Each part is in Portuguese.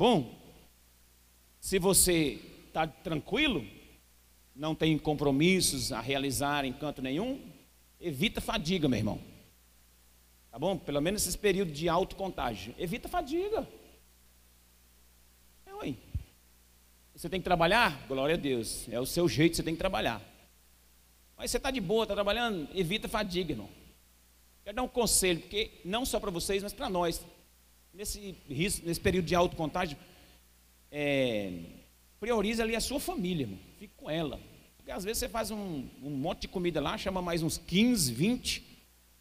bom? Se você está tranquilo, não tem compromissos a realizar em canto nenhum, evita fadiga, meu irmão. Tá bom? Pelo menos esse período de alto contágio. Evita fadiga. É, ué. Você tem que trabalhar? Glória a Deus. É o seu jeito, você tem que trabalhar. Mas você está de boa, está trabalhando? Evita fadiga, irmão. Quero dar um conselho, porque não só para vocês, mas para nós. Nesse, nesse período de alto contágio, é, priorize ali a sua família, irmão. Fique com ela. Porque às vezes você faz um, um monte de comida lá, chama mais uns 15, 20,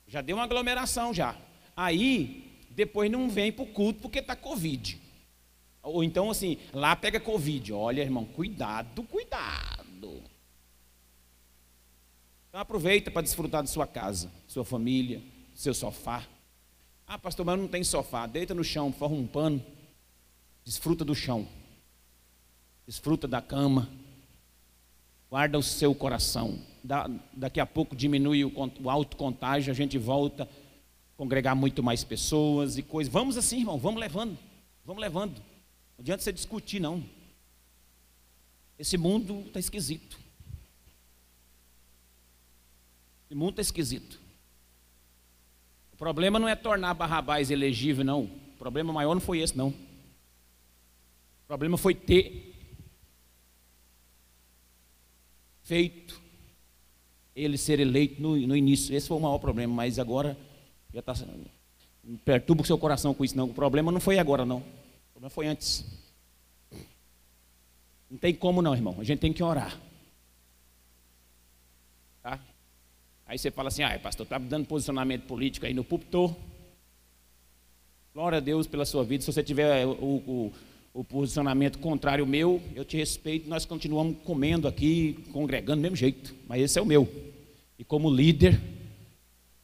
já deu uma aglomeração já. Aí, depois não vem para o culto porque está Covid. Ou então assim, lá pega Covid. Olha, irmão, cuidado, cuidado. Então aproveita para desfrutar de sua casa, sua família, seu sofá. Ah, pastor, mas não tem sofá. Deita no chão, forma um pano. Desfruta do chão. Desfruta da cama. Guarda o seu coração. Da, daqui a pouco diminui o, o alto contágio, a gente volta a congregar muito mais pessoas e coisas. Vamos assim, irmão, vamos levando. Vamos levando. Não adianta você discutir, não. Esse mundo está esquisito. Esse mundo está esquisito. Problema não é tornar Barrabás elegível, não. O problema maior não foi esse, não. O problema foi ter feito ele ser eleito no, no início. Esse foi o maior problema, mas agora já está. Perturba o seu coração com isso, não. O problema não foi agora, não. O problema foi antes. Não tem como não, irmão. A gente tem que orar. Tá? Aí você fala assim, ah, pastor, está dando posicionamento político aí no púlpito. Glória a Deus pela sua vida. Se você tiver o, o, o posicionamento contrário ao meu, eu te respeito. Nós continuamos comendo aqui, congregando do mesmo jeito. Mas esse é o meu. E como líder,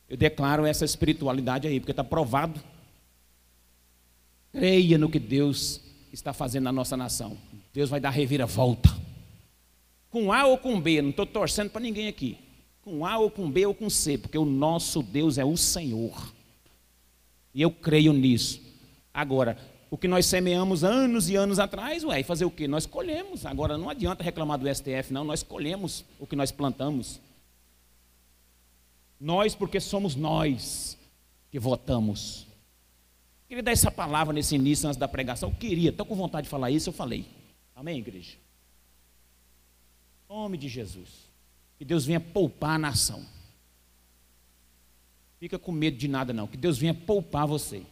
eu declaro essa espiritualidade aí, porque está provado. Creia no que Deus está fazendo na nossa nação. Deus vai dar reviravolta. Com A ou com B, não estou torcendo para ninguém aqui com A ou com B ou com C, porque o nosso Deus é o Senhor. E eu creio nisso. Agora, o que nós semeamos anos e anos atrás, ué, fazer o quê? Nós colhemos. Agora não adianta reclamar do STF, não, nós colhemos o que nós plantamos. Nós, porque somos nós que votamos. Queria dar essa palavra nesse início, antes da pregação. Eu queria, estou com vontade de falar isso, eu falei. Amém, igreja? Nome de Jesus. Que Deus venha poupar a nação. Fica com medo de nada, não. Que Deus venha poupar você.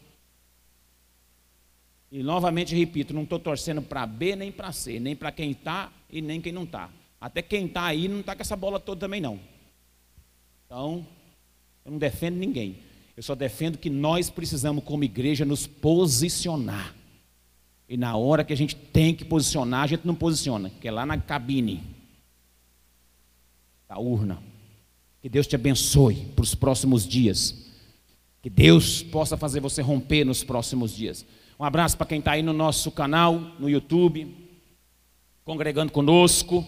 E novamente repito, não estou torcendo para B nem para C, nem para quem está e nem quem não está. Até quem está aí não está com essa bola toda também, não. Então, eu não defendo ninguém. Eu só defendo que nós precisamos, como igreja, nos posicionar. E na hora que a gente tem que posicionar, a gente não posiciona, que é lá na cabine da urna. Que Deus te abençoe para os próximos dias. Que Deus possa fazer você romper nos próximos dias. Um abraço para quem está aí no nosso canal, no YouTube, congregando conosco.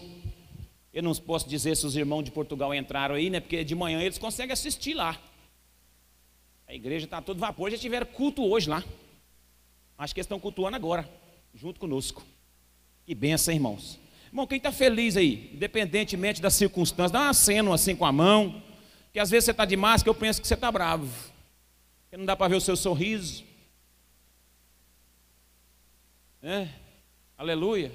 Eu não posso dizer se os irmãos de Portugal entraram aí, né? Porque de manhã eles conseguem assistir lá. A igreja está todo vapor. Já tiveram culto hoje lá. Acho que eles estão cultuando agora, junto conosco. Que benção, irmãos. Irmão, quem está feliz aí, independentemente das circunstâncias, dá um aceno assim com a mão, que às vezes você está de máscara, eu penso que você está bravo, que não dá para ver o seu sorriso. É? Aleluia.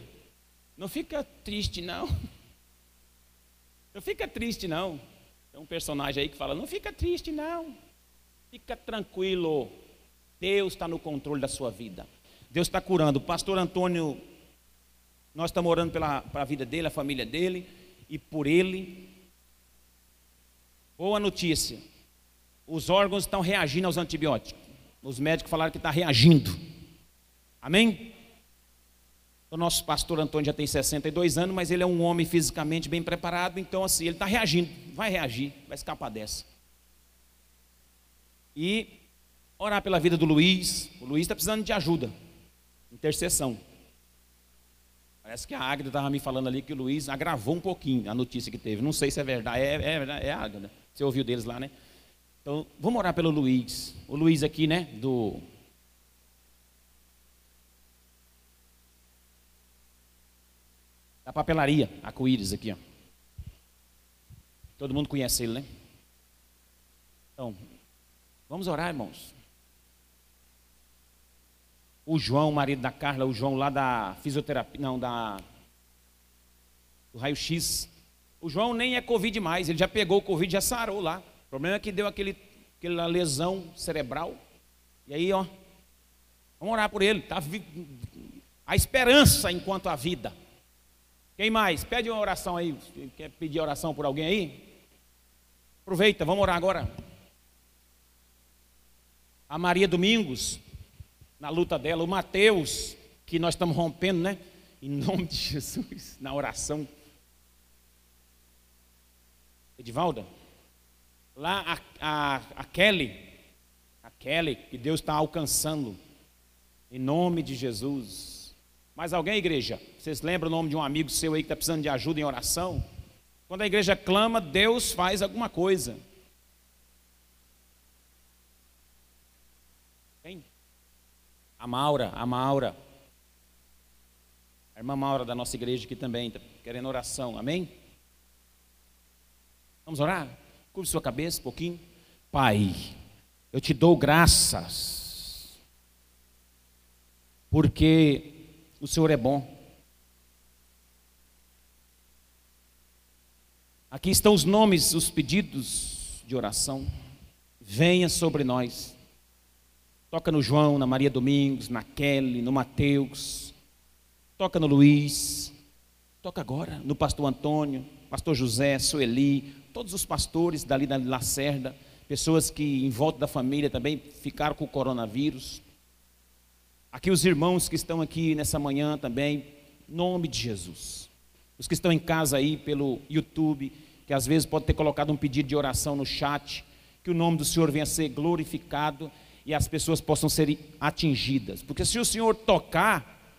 Não fica triste, não. Não fica triste, não. Tem um personagem aí que fala: não fica triste, não. Fica tranquilo. Deus está no controle da sua vida. Deus está curando. O pastor Antônio nós estamos orando pela, pela vida dele, a família dele e por ele. Boa notícia: os órgãos estão reagindo aos antibióticos. Os médicos falaram que está reagindo. Amém? O nosso pastor Antônio já tem 62 anos, mas ele é um homem fisicamente bem preparado, então assim, ele está reagindo, vai reagir, vai escapar dessa. E orar pela vida do Luiz. O Luiz está precisando de ajuda, intercessão. Parece que a Águeda estava me falando ali que o Luiz agravou um pouquinho a notícia que teve. Não sei se é verdade. É, é, é a Águeda. Você ouviu deles lá, né? Então, vamos orar pelo Luiz. O Luiz aqui, né? Do. Da papelaria, arco-íris aqui, ó. Todo mundo conhece ele, né? Então, vamos orar, irmãos. O João, marido da Carla, o João lá da fisioterapia, não, da do raio-x. O João nem é Covid mais, ele já pegou o Covid, já sarou lá. O problema é que deu aquele, aquela lesão cerebral. E aí, ó, vamos orar por ele. Tá a esperança enquanto a vida. Quem mais? Pede uma oração aí. Quer pedir oração por alguém aí? Aproveita, vamos orar agora. A Maria Domingos, na luta dela, o Mateus, que nós estamos rompendo, né? Em nome de Jesus, na oração. Edivalda, lá a, a, a Kelly, a Kelly, que Deus está alcançando, em nome de Jesus. Mais alguém, igreja? Vocês lembram o nome de um amigo seu aí que está precisando de ajuda em oração? Quando a igreja clama, Deus faz alguma coisa. Quem? A Maura, a Maura. A irmã Maura da nossa igreja aqui também, está querendo oração, amém? Vamos orar? Curve sua cabeça um pouquinho. Pai, eu te dou graças, porque o Senhor é bom. Aqui estão os nomes, os pedidos de oração. Venha sobre nós. Toca no João, na Maria Domingos, na Kelly, no Mateus. Toca no Luiz. Toca agora no pastor Antônio, pastor José, Sueli, todos os pastores dali da Lacerda, pessoas que em volta da família também ficaram com o coronavírus. Aqui os irmãos que estão aqui nessa manhã também, nome de Jesus. Os que estão em casa aí pelo YouTube, que às vezes pode ter colocado um pedido de oração no chat, que o nome do Senhor venha a ser glorificado e as pessoas possam ser atingidas. Porque se o Senhor tocar,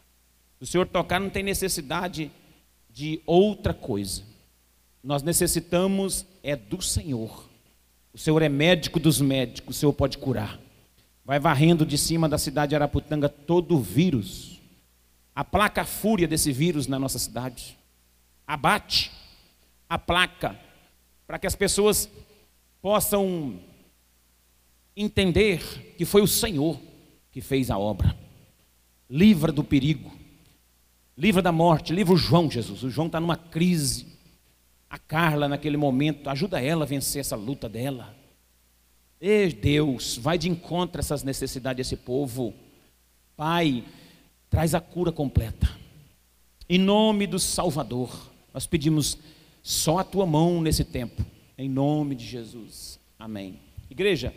o Senhor tocar não tem necessidade de outra coisa. Nós necessitamos é do Senhor. O Senhor é médico dos médicos, o Senhor pode curar. Vai varrendo de cima da cidade de Araputanga todo o vírus. Aplaca a fúria desse vírus na nossa cidade abate a placa, para que as pessoas possam entender que foi o Senhor que fez a obra. Livra do perigo, livra da morte, livra o João, Jesus. O João está numa crise. A Carla, naquele momento, ajuda ela a vencer essa luta dela. E Deus, vai de encontro a essas necessidades desse povo. Pai, traz a cura completa. Em nome do Salvador. Nós pedimos só a tua mão nesse tempo, em nome de Jesus. Amém. Igreja,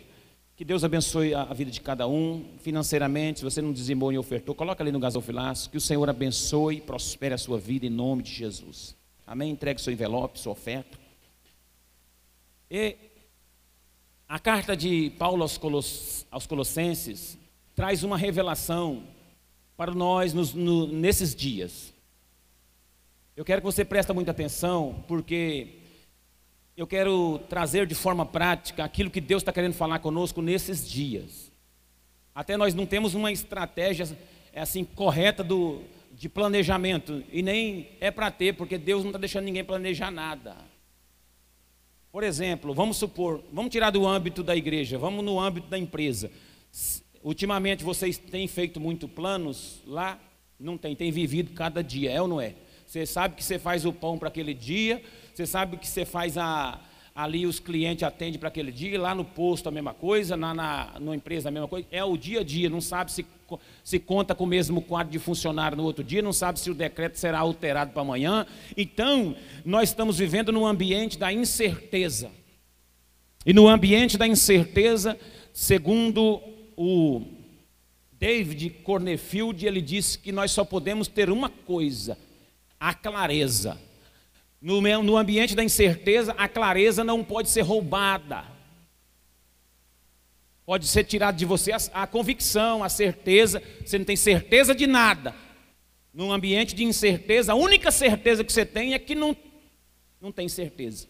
que Deus abençoe a vida de cada um, financeiramente, se você não dizimou e ofertou, coloca ali no gasofilaço, que o Senhor abençoe e prospere a sua vida em nome de Jesus. Amém? Entregue seu envelope, sua oferta. E a carta de Paulo aos, aos Colossenses traz uma revelação para nós nos, no, nesses dias. Eu quero que você preste muita atenção, porque eu quero trazer de forma prática aquilo que Deus está querendo falar conosco nesses dias. Até nós não temos uma estratégia é assim correta do, de planejamento e nem é para ter, porque Deus não está deixando ninguém planejar nada. Por exemplo, vamos supor, vamos tirar do âmbito da igreja, vamos no âmbito da empresa. Ultimamente vocês têm feito muito planos lá? Não tem, tem vivido cada dia, é ou não é? Você sabe que você faz o pão para aquele dia, você sabe que você faz a, ali os clientes atendem para aquele dia, lá no posto a mesma coisa, na, na, na empresa a mesma coisa. É o dia a dia, não sabe se, se conta com o mesmo quadro de funcionário no outro dia, não sabe se o decreto será alterado para amanhã. Então, nós estamos vivendo num ambiente da incerteza. E no ambiente da incerteza, segundo o David Cornefield, ele disse que nós só podemos ter uma coisa a clareza. No, no ambiente da incerteza, a clareza não pode ser roubada. Pode ser tirada de você a, a convicção, a certeza. Você não tem certeza de nada. Num ambiente de incerteza, a única certeza que você tem é que não, não tem certeza.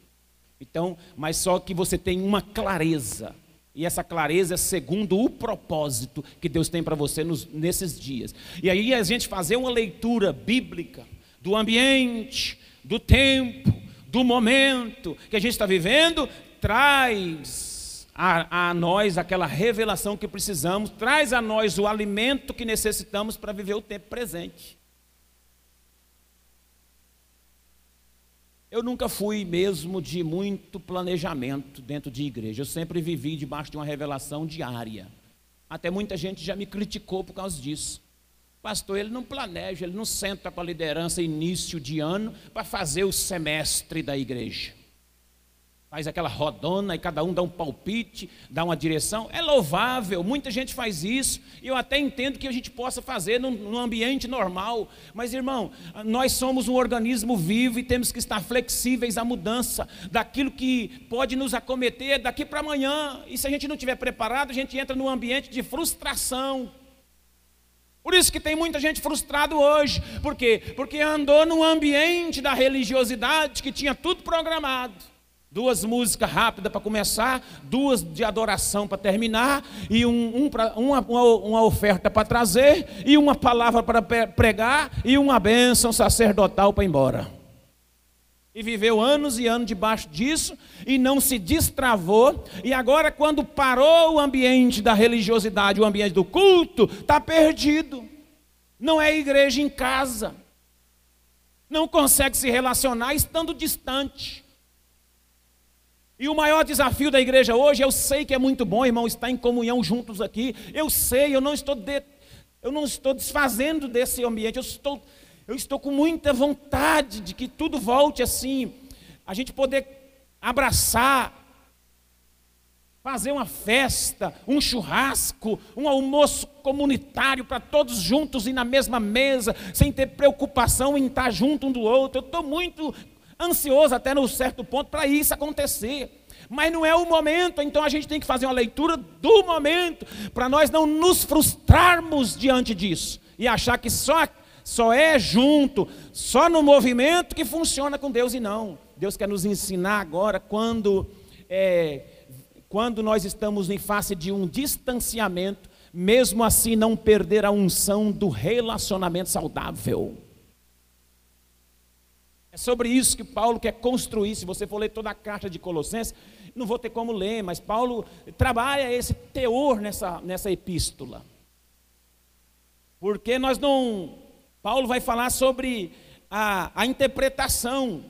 Então, mas só que você tem uma clareza. E essa clareza é segundo o propósito que Deus tem para você nos, nesses dias. E aí a gente fazer uma leitura bíblica do ambiente, do tempo, do momento que a gente está vivendo, traz a, a, nós aquela revelação que precisamos, traz a nós o alimento que necessitamos para viver o tempo presente. Eu nunca fui mesmo de muito planejamento dentro de igreja. Eu sempre vivi debaixo de uma revelação diária. Até muita gente já me criticou por causa disso. Pastor, ele não planeja, ele não senta com a liderança início de ano para fazer o semestre da igreja faz aquela rodona e cada um dá um palpite, dá uma direção. É louvável, muita gente faz isso, e eu até entendo que a gente possa fazer num, num, ambiente normal. Mas, irmão, nós somos um organismo vivo e temos que estar flexíveis à mudança daquilo que pode nos acometer daqui para amanhã. E se a gente não estiver preparado, a gente entra num ambiente de frustração. Por isso que tem muita gente frustrada hoje. Por quê? Porque andou num ambiente da religiosidade que tinha tudo programado Duas músicas rápidas para começar, duas de adoração para terminar, e um, um pra, uma, uma, oferta para trazer, e uma palavra para pregar, e uma bênção sacerdotal para ir embora. E viveu anos e anos debaixo disso, e não se destravou, e agora, quando parou o ambiente da religiosidade, o ambiente do culto, está perdido. Não é igreja em casa, não consegue se relacionar estando distante. E o maior desafio da igreja hoje, eu sei que é muito bom, irmão, estar em comunhão juntos aqui. Eu sei, eu não estou, de, eu não estou desfazendo desse ambiente. Eu estou, eu estou com muita vontade de que tudo volte assim, a gente poder abraçar, fazer uma festa, um churrasco, um almoço comunitário para todos juntos e na mesma mesa, sem ter preocupação em estar junto um do outro. Eu estou muito ansioso até no certo ponto para isso acontecer. Mas não é o momento, então a gente tem que fazer uma leitura do momento, para nós não nos frustrarmos diante disso e achar que só, só é junto, só no movimento que funciona com Deus e não. Deus quer nos ensinar agora quando, é, quando nós estamos em face de um distanciamento, mesmo assim não perder a unção do relacionamento saudável. É sobre isso que Paulo quer construir. Se você for ler toda a carta de Colossenses, não vou ter como ler, mas Paulo trabalha esse teor nessa, nessa epístola. Porque nós não. Paulo vai falar sobre a, a interpretação.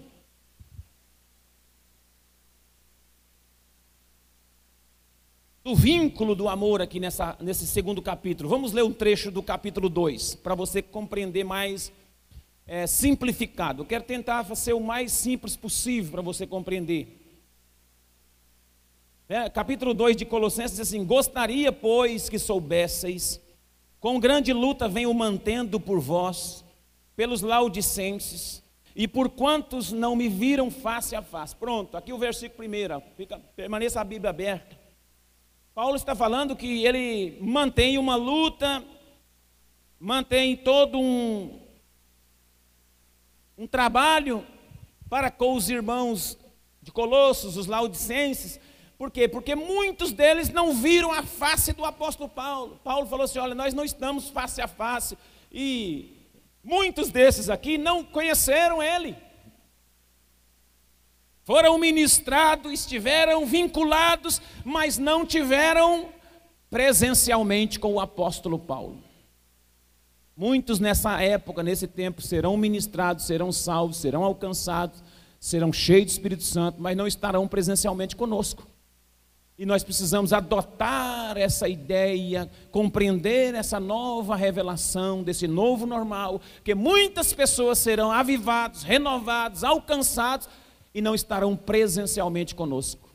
Do vínculo do amor aqui nessa, nesse segundo capítulo. Vamos ler um trecho do capítulo 2, para você compreender mais é, simplificado. Eu quero tentar ser o mais simples possível para você compreender. É, capítulo 2 de Colossenses diz assim: Gostaria, pois, que soubesseis, com grande luta venho mantendo por vós, pelos laudicenses, e por quantos não me viram face a face. Pronto, aqui o versículo primeiro, fica, permaneça a Bíblia aberta. Paulo está falando que ele mantém uma luta, mantém todo um, um trabalho para com os irmãos de Colossos, os laudicenses. Por quê? Porque muitos deles não viram a face do apóstolo Paulo. Paulo falou assim: olha, nós não estamos face a face. E muitos desses aqui não conheceram ele. Foram ministrados, estiveram vinculados, mas não tiveram presencialmente com o apóstolo Paulo. Muitos nessa época, nesse tempo, serão ministrados, serão salvos, serão alcançados, serão cheios do Espírito Santo, mas não estarão presencialmente conosco. E nós precisamos adotar essa ideia, compreender essa nova revelação, desse novo normal, que muitas pessoas serão avivados, renovados, alcançados e não estarão presencialmente conosco.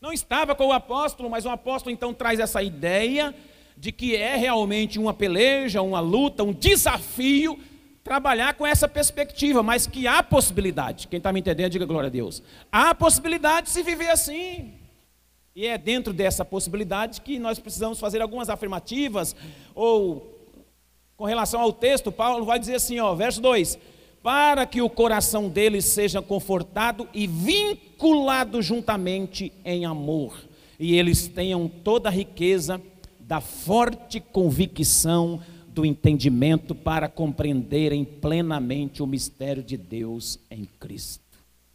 Não estava com o apóstolo, mas o apóstolo então traz essa ideia de que é realmente uma peleja, uma luta, um desafio trabalhar com essa perspectiva, mas que há possibilidade. Quem está me entendendo, diga glória a Deus. Há possibilidade de se viver assim. E é dentro dessa possibilidade que nós precisamos fazer algumas afirmativas, ou com relação ao texto, Paulo vai dizer assim, ó, verso 2: para que o coração deles seja confortado e vinculado juntamente em amor, e eles tenham toda a riqueza da forte convicção do entendimento para compreenderem plenamente o mistério de Deus em Cristo.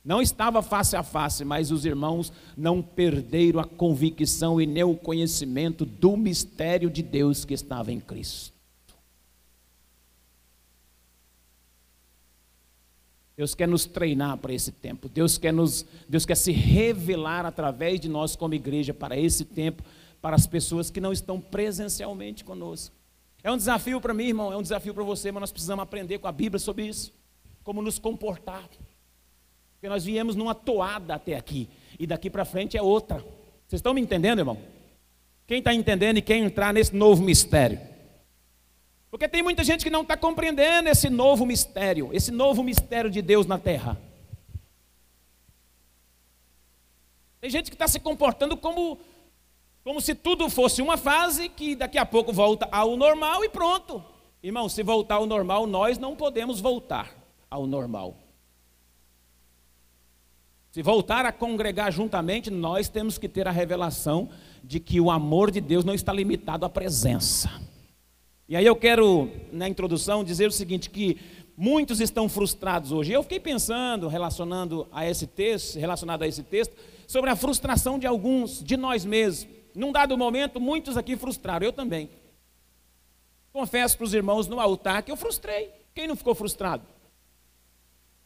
Não estava face a face, mas os irmãos não perderam a convicção e nem o conhecimento do mistério de Deus que estava em Cristo. Deus quer nos treinar para esse tempo. Deus quer nos, Deus quer se revelar através de nós como igreja para esse tempo, para as pessoas que não estão presencialmente conosco. É um desafio para mim, irmão, é um desafio para você, mas nós precisamos aprender com a Bíblia sobre isso, como nos comportar. Porque nós viemos numa toada até aqui. E daqui para frente é outra. Vocês estão me entendendo, irmão? Quem está entendendo e quer entrar nesse novo mistério? Porque tem muita gente que não está compreendendo esse novo mistério, esse novo mistério de Deus na terra. Tem gente que está se comportando como, como se tudo fosse uma fase que daqui a pouco volta ao normal e pronto. Irmão, se voltar ao normal, nós não podemos voltar ao normal. Se voltar a congregar juntamente, nós temos que ter a revelação de que o amor de Deus não está limitado à presença. E aí eu quero, na introdução, dizer o seguinte: que muitos estão frustrados hoje. Eu fiquei pensando, relacionando a esse texto, relacionado a esse texto, sobre a frustração de alguns, de nós mesmos. Num dado momento, muitos aqui frustraram, eu também. Confesso para os irmãos no altar que eu frustrei. Quem não ficou frustrado?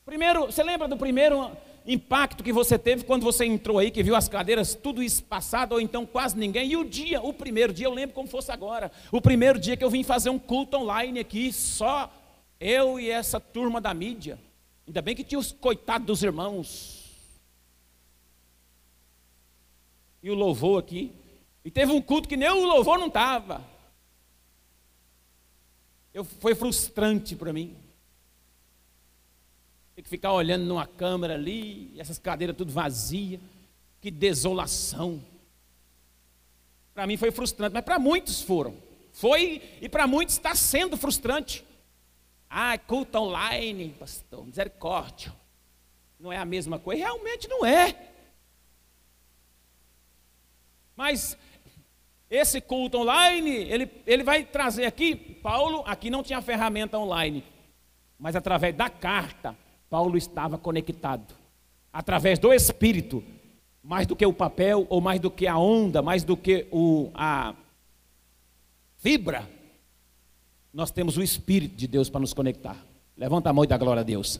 Primeiro, você lembra do primeiro impacto que você teve quando você entrou aí, que viu as cadeiras tudo espaçado, ou então quase ninguém. E o dia, o primeiro dia, eu lembro como fosse agora. O primeiro dia que eu vim fazer um culto online aqui, só eu e essa turma da mídia. Ainda bem que tinha os coitados dos irmãos. E o louvor aqui. E teve um culto que nem o louvor não estava. Eu, foi frustrante para mim. Tem que ficar olhando numa câmera ali, essas cadeiras tudo vazia. Que desolação. Para mim foi frustrante, mas para muitos foram. Foi e para muitos está sendo frustrante. Ah, culto online, pastor, misericórdia. Não é a mesma coisa? Realmente não é. Mas esse culto online, ele, ele vai trazer aqui, Paulo, aqui não tinha ferramenta online, mas através da carta, Paulo estava conectado através do Espírito, mais do que o papel, ou mais do que a onda, mais do que o, a fibra. Nós temos o Espírito de Deus para nos conectar. Levanta a mão e dá glória a Deus.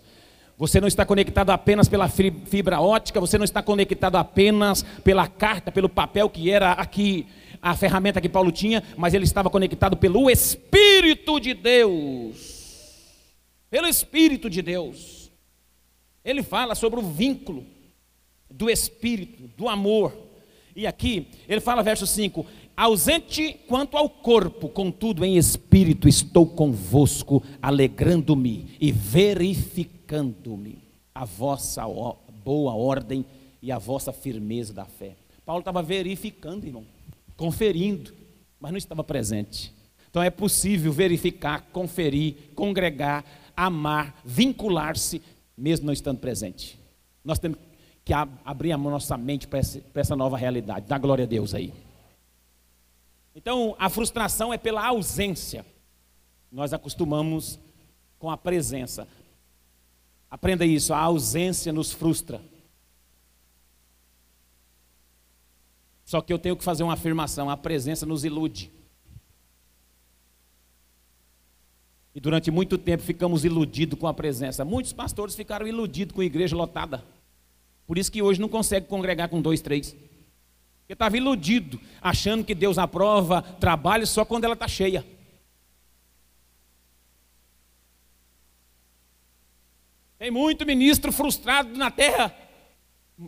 Você não está conectado apenas pela fibra ótica, você não está conectado apenas pela carta, pelo papel que era aqui a ferramenta que Paulo tinha, mas ele estava conectado pelo Espírito de Deus. Pelo Espírito de Deus. Ele fala sobre o vínculo do espírito, do amor. E aqui ele fala, verso 5: ausente quanto ao corpo, contudo em espírito estou convosco, alegrando-me e verificando-me a vossa boa ordem e a vossa firmeza da fé. Paulo estava verificando, irmão, conferindo, mas não estava presente. Então é possível verificar, conferir, congregar, amar, vincular-se mesmo não estando presente. Nós temos que abrir a nossa mente para essa, nova realidade. Dá glória a Deus aí. Então, a frustração é pela ausência. Nós acostumamos com a presença. Aprenda isso, a ausência nos frustra. Só que eu tenho que fazer uma afirmação: a presença nos ilude. E durante muito tempo ficamos iludidos com a presença. Muitos pastores ficaram iludidos com a igreja lotada. Por isso que hoje não consegue congregar com dois, três. Porque estava iludido, achando que Deus aprova trabalho só quando ela está cheia. Tem muito ministro frustrado na terra,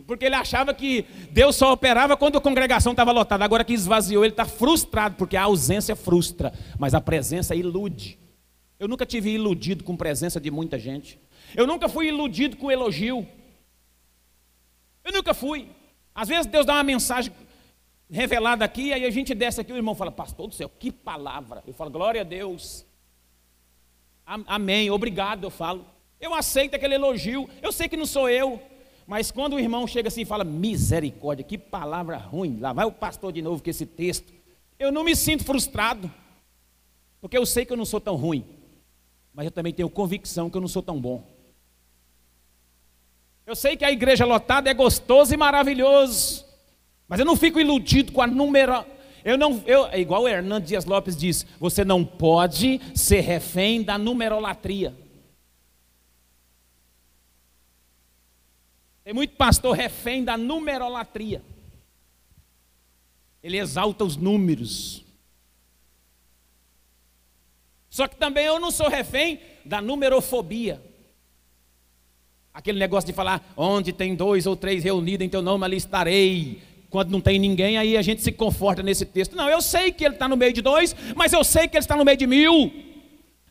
porque ele achava que Deus só operava quando a congregação estava lotada. Agora que esvaziou, ele está frustrado, porque a ausência frustra, mas a presença ilude. Eu nunca tive iludido com presença de muita gente. Eu nunca fui iludido com elogio. Eu nunca fui. Às vezes Deus dá uma mensagem revelada aqui, aí a gente desce aqui, o irmão fala, pastor do céu, que palavra. Eu falo, glória a Deus. Amém, obrigado, eu falo. Eu aceito aquele elogio. Eu sei que não sou eu. Mas quando o irmão chega assim e fala, misericórdia, que palavra ruim, lá vai o pastor de novo com esse texto. Eu não me sinto frustrado. Porque eu sei que eu não sou tão ruim, mas eu também tenho convicção que eu não sou tão bom. Eu sei que a igreja lotada é gostoso e maravilhoso, mas eu não fico iludido com a número. Eu não, eu, é igual o Hernando Dias Lopes diz: você não pode ser refém da numerolatria. Tem muito pastor refém da numerolatria. Ele exalta os números. Só que também eu não sou refém da numerofobia. Aquele negócio de falar, onde tem dois ou três reunidos em teu nome, ali estarei. Quando não tem ninguém, aí a gente se conforta nesse texto. Não, eu sei que ele está no meio de dois, mas eu sei que ele está no meio de mil.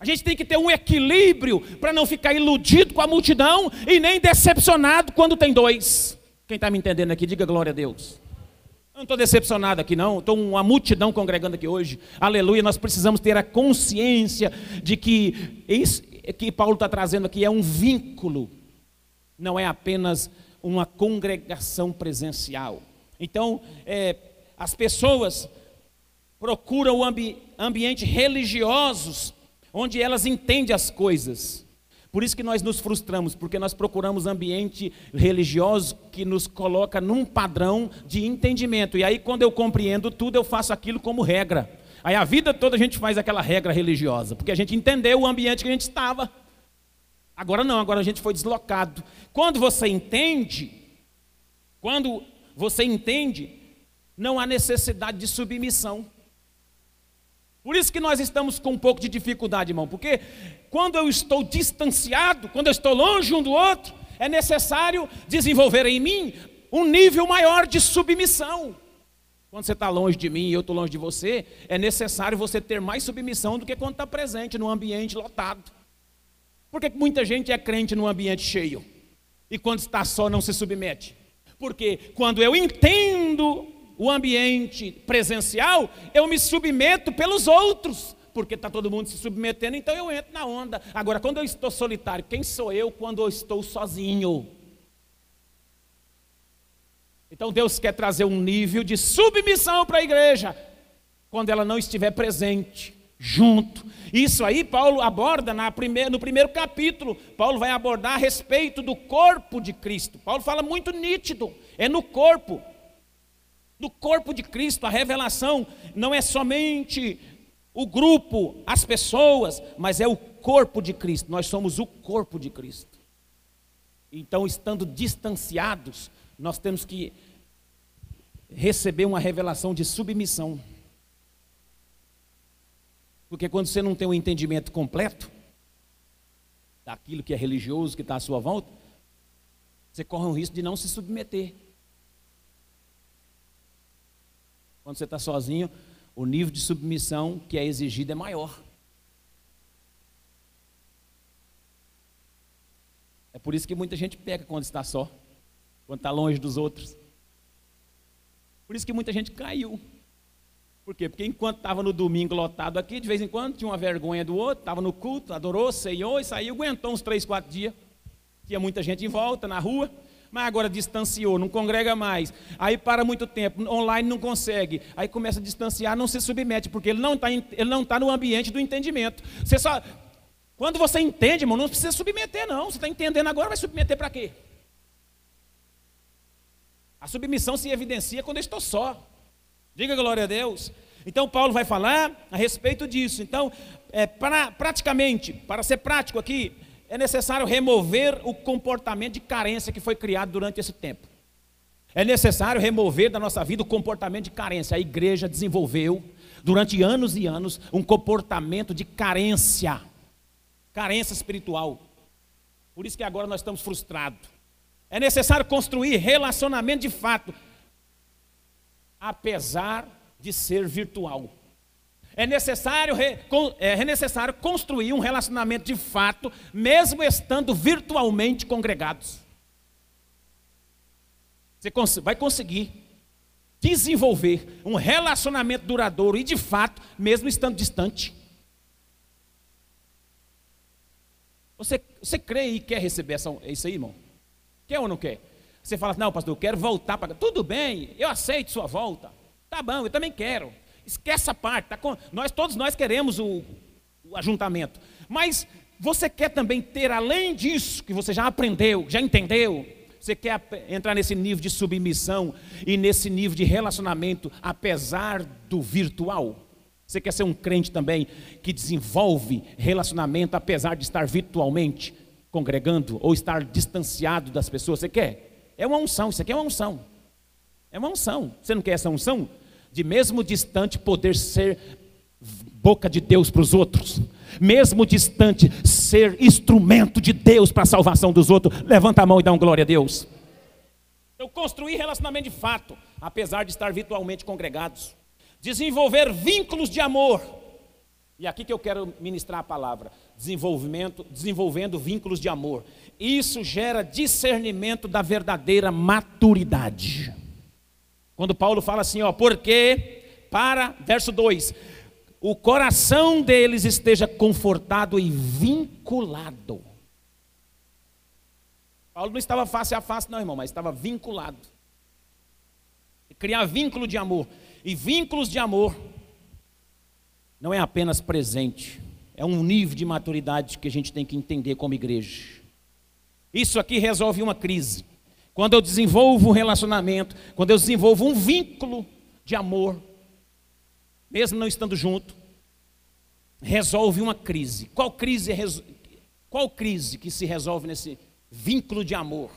A gente tem que ter um equilíbrio para não ficar iludido com a multidão e nem decepcionado quando tem dois. Quem está me entendendo aqui, diga glória a Deus. Eu não estou decepcionado aqui, não. Estou uma multidão congregando aqui hoje. Aleluia. Nós precisamos ter a consciência de que isso que Paulo está trazendo aqui é um vínculo, não é apenas uma congregação presencial. Então, é, as pessoas procuram ambi ambientes religiosos onde elas entendem as coisas. Por isso que nós nos frustramos, porque nós procuramos ambiente religioso que nos coloca num padrão de entendimento. E aí, quando eu compreendo tudo, eu faço aquilo como regra. Aí a vida toda a gente faz aquela regra religiosa, porque a gente entendeu o ambiente que a gente estava. Agora não, agora a gente foi deslocado. Quando você entende, quando você entende, não há necessidade de submissão. Por isso que nós estamos com um pouco de dificuldade, irmão, porque quando eu estou distanciado, quando eu estou longe um do outro, é necessário desenvolver em mim um nível maior de submissão. Quando você está longe de mim e eu estou longe de você, é necessário você ter mais submissão do que quando está presente num ambiente lotado. Por que muita gente é crente num ambiente cheio e quando está só não se submete? Porque quando eu entendo o ambiente presencial, eu me submeto pelos outros, porque está todo mundo se submetendo, então eu entro na onda. Agora, quando eu estou solitário, quem sou eu quando eu estou sozinho? Então Deus quer trazer um nível de submissão para a igreja, quando ela não estiver presente, junto. Isso aí Paulo aborda primeira, no primeiro capítulo. Paulo vai abordar a respeito do corpo de Cristo. Paulo fala muito nítido, é no corpo do corpo de Cristo. A revelação não é somente o grupo, as pessoas, mas é o corpo de Cristo. Nós somos o corpo de Cristo. Então, estando distanciados, nós temos que receber uma revelação de submissão. Porque quando você não tem um entendimento completo daquilo que é religioso, que está à sua volta, você corre o risco de não se submeter. Quando você está sozinho, o nível de submissão que é exigido é maior. É por isso que muita gente peca quando está só, quando está longe dos outros. Por isso que muita gente caiu. Por quê? Porque enquanto estava no domingo lotado aqui, de vez em quando tinha uma vergonha do outro, estava no culto, adorou, ceiou e saiu, aguentou uns três, quatro dias. Tinha muita gente em volta, na rua mas agora distanciou, não congrega mais. Aí para muito tempo, online não consegue. Aí começa a distanciar, não se submete, porque ele não está tá no ambiente do entendimento. Você só quando você entende, irmão, não precisa submeter não. Você está entendendo agora, vai submeter para quê? A submissão se evidencia quando eu estou só. Diga glória a Deus. Então Paulo vai falar a respeito disso. Então, é, para, praticamente, para ser prático aqui, é necessário remover o comportamento de carência que foi criado durante esse tempo. É necessário remover da nossa vida o comportamento de carência. A igreja desenvolveu, durante anos e anos, um comportamento de carência, carência espiritual. Por isso que agora nós estamos frustrados. É necessário construir relacionamento de fato, apesar de ser virtual. É necessário, é necessário construir um relacionamento de fato, mesmo estando virtualmente congregados. Você vai conseguir desenvolver um relacionamento duradouro e de fato, mesmo estando distante. Você, você crê e quer receber essa, isso aí, irmão? Quer ou não quer? Você fala, não, pastor, eu quero voltar para. Tudo bem, eu aceito sua volta. Tá bom, eu também quero. Esquece a parte. Tá com... nós, todos nós queremos o, o ajuntamento. Mas você quer também ter, além disso, que você já aprendeu, já entendeu, você quer entrar nesse nível de submissão e nesse nível de relacionamento, apesar do virtual? Você quer ser um crente também que desenvolve relacionamento, apesar de estar virtualmente congregando ou estar distanciado das pessoas? Você quer? É uma unção, isso aqui é uma unção. É uma unção. Você não quer essa unção? De mesmo distante poder ser boca de Deus para os outros, mesmo distante, ser instrumento de Deus para a salvação dos outros. Levanta a mão e dá um glória a Deus. Eu construí relacionamento de fato, apesar de estar virtualmente congregados. Desenvolver vínculos de amor. E aqui que eu quero ministrar a palavra: desenvolvimento, desenvolvendo vínculos de amor. Isso gera discernimento da verdadeira maturidade. Quando Paulo fala assim, ó, porque para, verso 2, o coração deles esteja confortado e vinculado. Paulo não estava face a face, não, irmão, mas estava vinculado. Criar vínculo de amor. E vínculos de amor não é apenas presente, é um nível de maturidade que a gente tem que entender como igreja. Isso aqui resolve uma crise. Quando eu desenvolvo um relacionamento, quando eu desenvolvo um vínculo de amor, mesmo não estando junto, resolve uma crise. Qual crise, é qual crise que se resolve nesse vínculo de amor?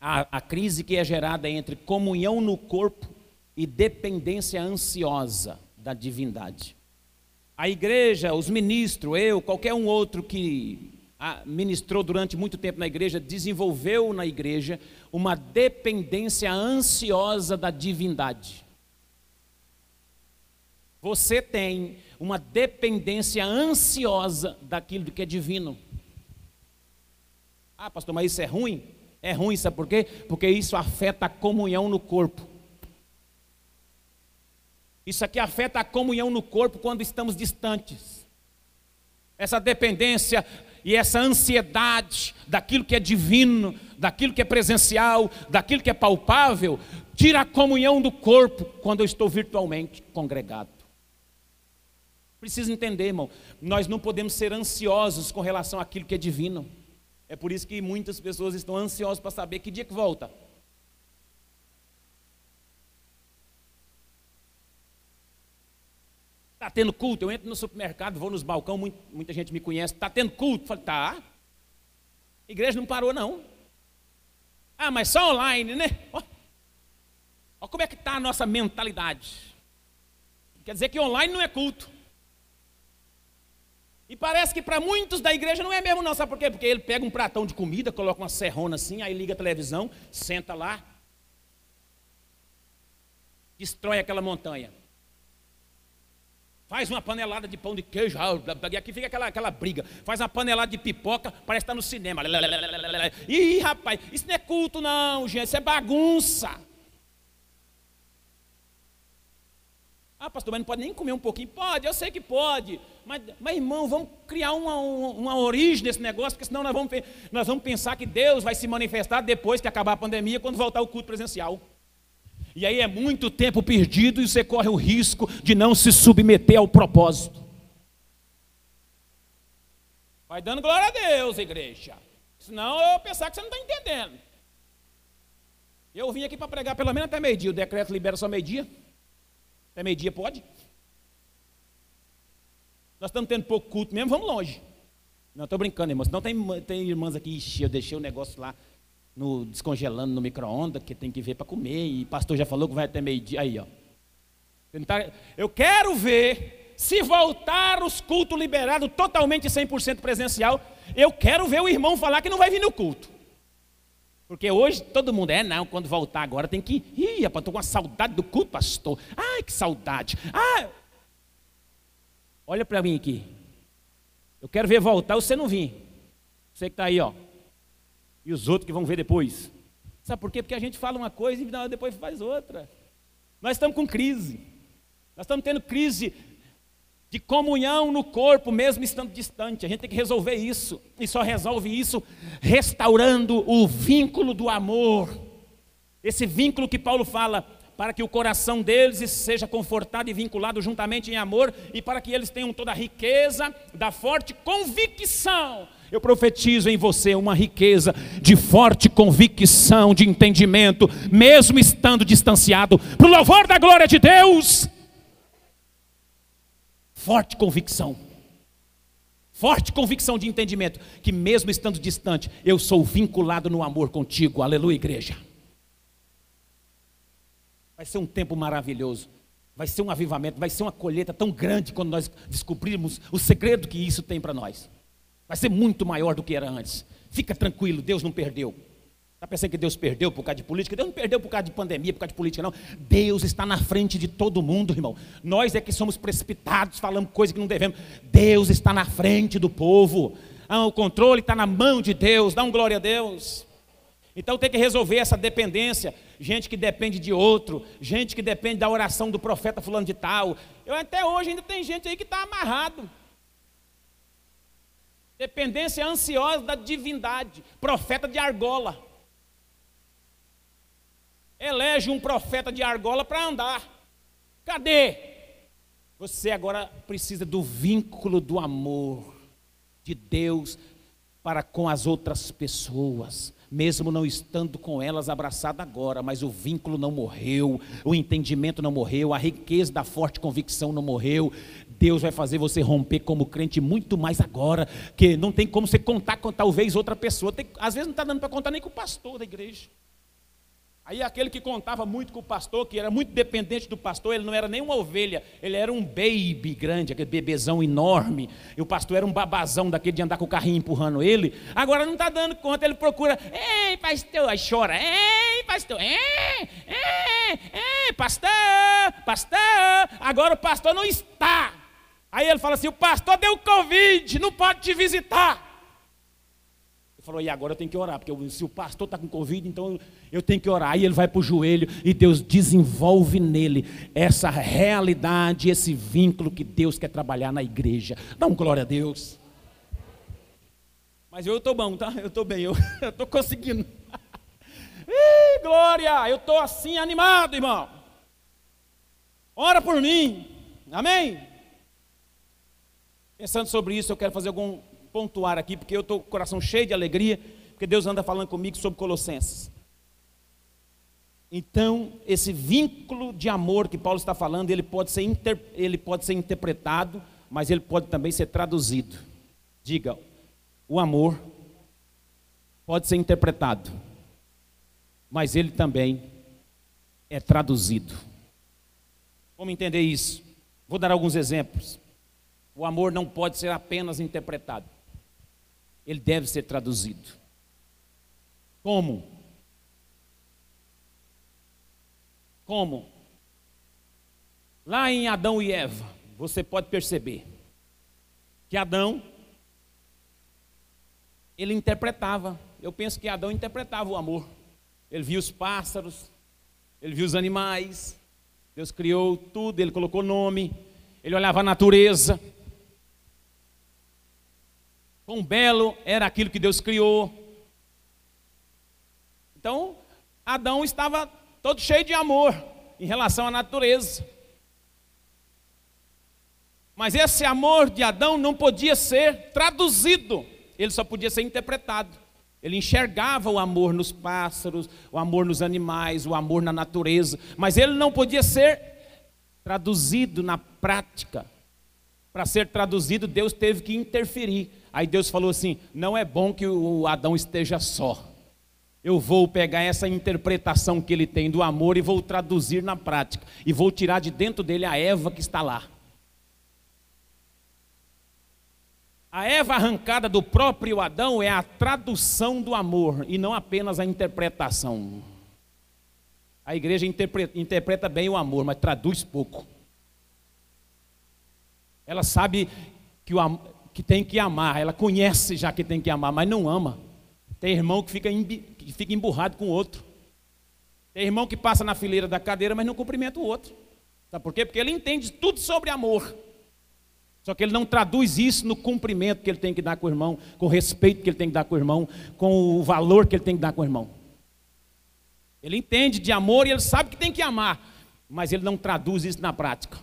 A, a crise que é gerada entre comunhão no corpo e dependência ansiosa da divindade. A igreja, os ministros, eu, qualquer um outro que ministrou durante muito tempo na igreja, desenvolveu na igreja uma dependência ansiosa da divindade. Você tem uma dependência ansiosa daquilo que é divino. Ah, pastor, mas isso é ruim? É ruim, sabe por quê? Porque isso afeta a comunhão no corpo. Isso aqui afeta a comunhão no corpo quando estamos distantes. Essa dependência e essa ansiedade daquilo que é divino, daquilo que é presencial, daquilo que é palpável, tira a comunhão do corpo quando eu estou virtualmente congregado. Precisa entender, irmão, nós não podemos ser ansiosos com relação àquilo que é divino. É por isso que muitas pessoas estão ansiosas para saber que dia que volta. Está tendo culto? Eu entro no supermercado, vou nos muita, muita gente me conhece. Está tendo culto? Falei, tá. A igreja não parou, não. Ah, mas só online, né? Olha como é que está a nossa mentalidade. Quer dizer que online não é culto. E parece que para muitos da igreja não é mesmo não, sabe por quê? Porque ele pega um pratão de comida, coloca uma serrona assim, aí liga a televisão, senta lá, destrói aquela montanha. Faz uma panelada de pão de queijo, e aqui fica aquela, aquela briga. Faz uma panelada de pipoca, parece estar no cinema. Ih, rapaz, isso não é culto não, gente, isso é bagunça. Ah, pastor, mas não pode nem comer um pouquinho? Pode, eu sei que pode. Mas, mas irmão, vamos criar uma, uma, uma origem desse negócio, porque senão nós vamos, nós vamos pensar que Deus vai se manifestar depois que acabar a pandemia, quando voltar o culto presencial. E aí é muito tempo perdido e você corre o risco de não se submeter ao propósito. Vai dando glória a Deus, igreja. Senão eu vou pensar que você não está entendendo. Eu vim aqui para pregar pelo menos até meio-dia. O decreto libera só meio-dia. Até meio-dia pode? Nós estamos tendo pouco culto mesmo, vamos longe. Não, estou brincando, irmãos. Não tem, tem irmãs aqui, ixi, eu deixei o negócio lá no, descongelando no micro-ondas, que tem que ver para comer, e pastor já falou que vai até meio-dia. Aí, ó. Tá, eu quero ver se voltar os cultos liberados totalmente 100% presencial, eu quero ver o irmão falar que não vai vir no culto. Porque hoje todo mundo é, não, quando voltar agora tem que ir. Ih, rapaz, estou com uma saudade do culto, pastor. Ai, que saudade. Ah, olha para mim aqui. Eu quero ver voltar, você não vir. Você que está aí, ó. E os outros que vão ver depois. Sabe por quê? Porque a gente fala uma coisa e depois faz outra. Nós estamos com crise. Nós estamos tendo crise de comunhão no corpo, mesmo estando distante. A gente tem que resolver isso. E só resolve isso restaurando o vínculo do amor. Esse vínculo que Paulo fala, para que o coração deles seja confortado e vinculado juntamente em amor e para que eles tenham toda a riqueza da forte convicção. Eu profetizo em você uma riqueza de forte convicção, de entendimento, mesmo estando distanciado, para o louvor da glória de Deus. Forte convicção forte convicção de entendimento, que mesmo estando distante, eu sou vinculado no amor contigo. Aleluia, igreja. Vai ser um tempo maravilhoso. Vai ser um avivamento, vai ser uma colheita tão grande quando nós descobrirmos o segredo que isso tem para nós. Vai ser muito maior do que era antes. Fica tranquilo, Deus não perdeu. Está pensando que Deus perdeu por causa de política? Deus não perdeu por causa de pandemia, por causa de política, não. Deus está na frente de todo mundo, irmão. Nós é que somos precipitados, falamos coisas que não devemos. Deus está na frente do povo. Ah, o controle está na mão de Deus. Dá um glória a Deus. Então tem que resolver essa dependência. Gente que depende de outro, gente que depende da oração do profeta fulano de tal. Eu até hoje ainda tem gente aí que está amarrado. Dependência ansiosa da divindade, profeta de argola elege um profeta de argola para andar. Cadê? Você agora precisa do vínculo do amor de Deus para com as outras pessoas, mesmo não estando com elas abraçada agora, mas o vínculo não morreu, o entendimento não morreu, a riqueza da forte convicção não morreu. Deus vai fazer você romper como crente muito mais agora, que não tem como você contar com talvez outra pessoa. Tem, às vezes não está dando para contar nem com o pastor da igreja. Aí aquele que contava muito com o pastor, que era muito dependente do pastor, ele não era nem uma ovelha, ele era um baby grande, aquele bebezão enorme. E o pastor era um babazão daquele de andar com o carrinho empurrando ele. Agora não está dando conta, ele procura, ei, pastor, aí chora, ei, pastor, ei, ei, ei, pastor, pastor. Agora o pastor não está. Aí ele fala assim: o pastor deu Covid, não pode te visitar. Ele falou, e agora eu tenho que orar, porque se o pastor está com Covid, então eu tenho que orar. Aí ele vai para o joelho e Deus desenvolve nele essa realidade, esse vínculo que Deus quer trabalhar na igreja. Dá um glória a Deus. Mas eu estou bom, tá? Eu estou bem, eu estou conseguindo. Ih, glória! Eu estou assim animado, irmão. Ora por mim. Amém? Pensando sobre isso, eu quero fazer algum pontuar aqui, porque eu estou com o coração cheio de alegria, porque Deus anda falando comigo sobre Colossenses. Então, esse vínculo de amor que Paulo está falando, ele pode ser, inter, ele pode ser interpretado, mas ele pode também ser traduzido. Diga, o amor pode ser interpretado, mas ele também é traduzido. Como entender isso? Vou dar alguns exemplos. O amor não pode ser apenas interpretado ele deve ser traduzido. Como? Como? Lá em Adão e Eva, você pode perceber que Adão ele interpretava. Eu penso que Adão interpretava o amor. Ele via os pássaros, ele via os animais. Deus criou tudo, ele colocou nome. Ele olhava a natureza. Quão belo era aquilo que Deus criou. Então, Adão estava todo cheio de amor em relação à natureza. Mas esse amor de Adão não podia ser traduzido, ele só podia ser interpretado. Ele enxergava o amor nos pássaros, o amor nos animais, o amor na natureza, mas ele não podia ser traduzido na prática. Para ser traduzido, Deus teve que interferir. Aí Deus falou assim: não é bom que o Adão esteja só. Eu vou pegar essa interpretação que ele tem do amor e vou traduzir na prática. E vou tirar de dentro dele a Eva que está lá. A Eva arrancada do próprio Adão é a tradução do amor e não apenas a interpretação. A igreja interpreta, bem o amor, mas traduz pouco. Ela sabe que, o, que tem que amar, ela conhece já que tem que amar, mas não ama. Tem irmão que fica, que fica emburrado com o outro. Tem irmão que passa na fileira da cadeira, mas não cumprimenta o outro. Sabe por quê? Porque ele entende tudo sobre amor. Só que ele não traduz isso no cumprimento que ele tem que dar com o irmão, com o respeito que ele tem que dar com o irmão, com o valor que ele tem que dar com o irmão. Ele entende de amor e ele sabe que tem que amar, mas ele não traduz isso na prática.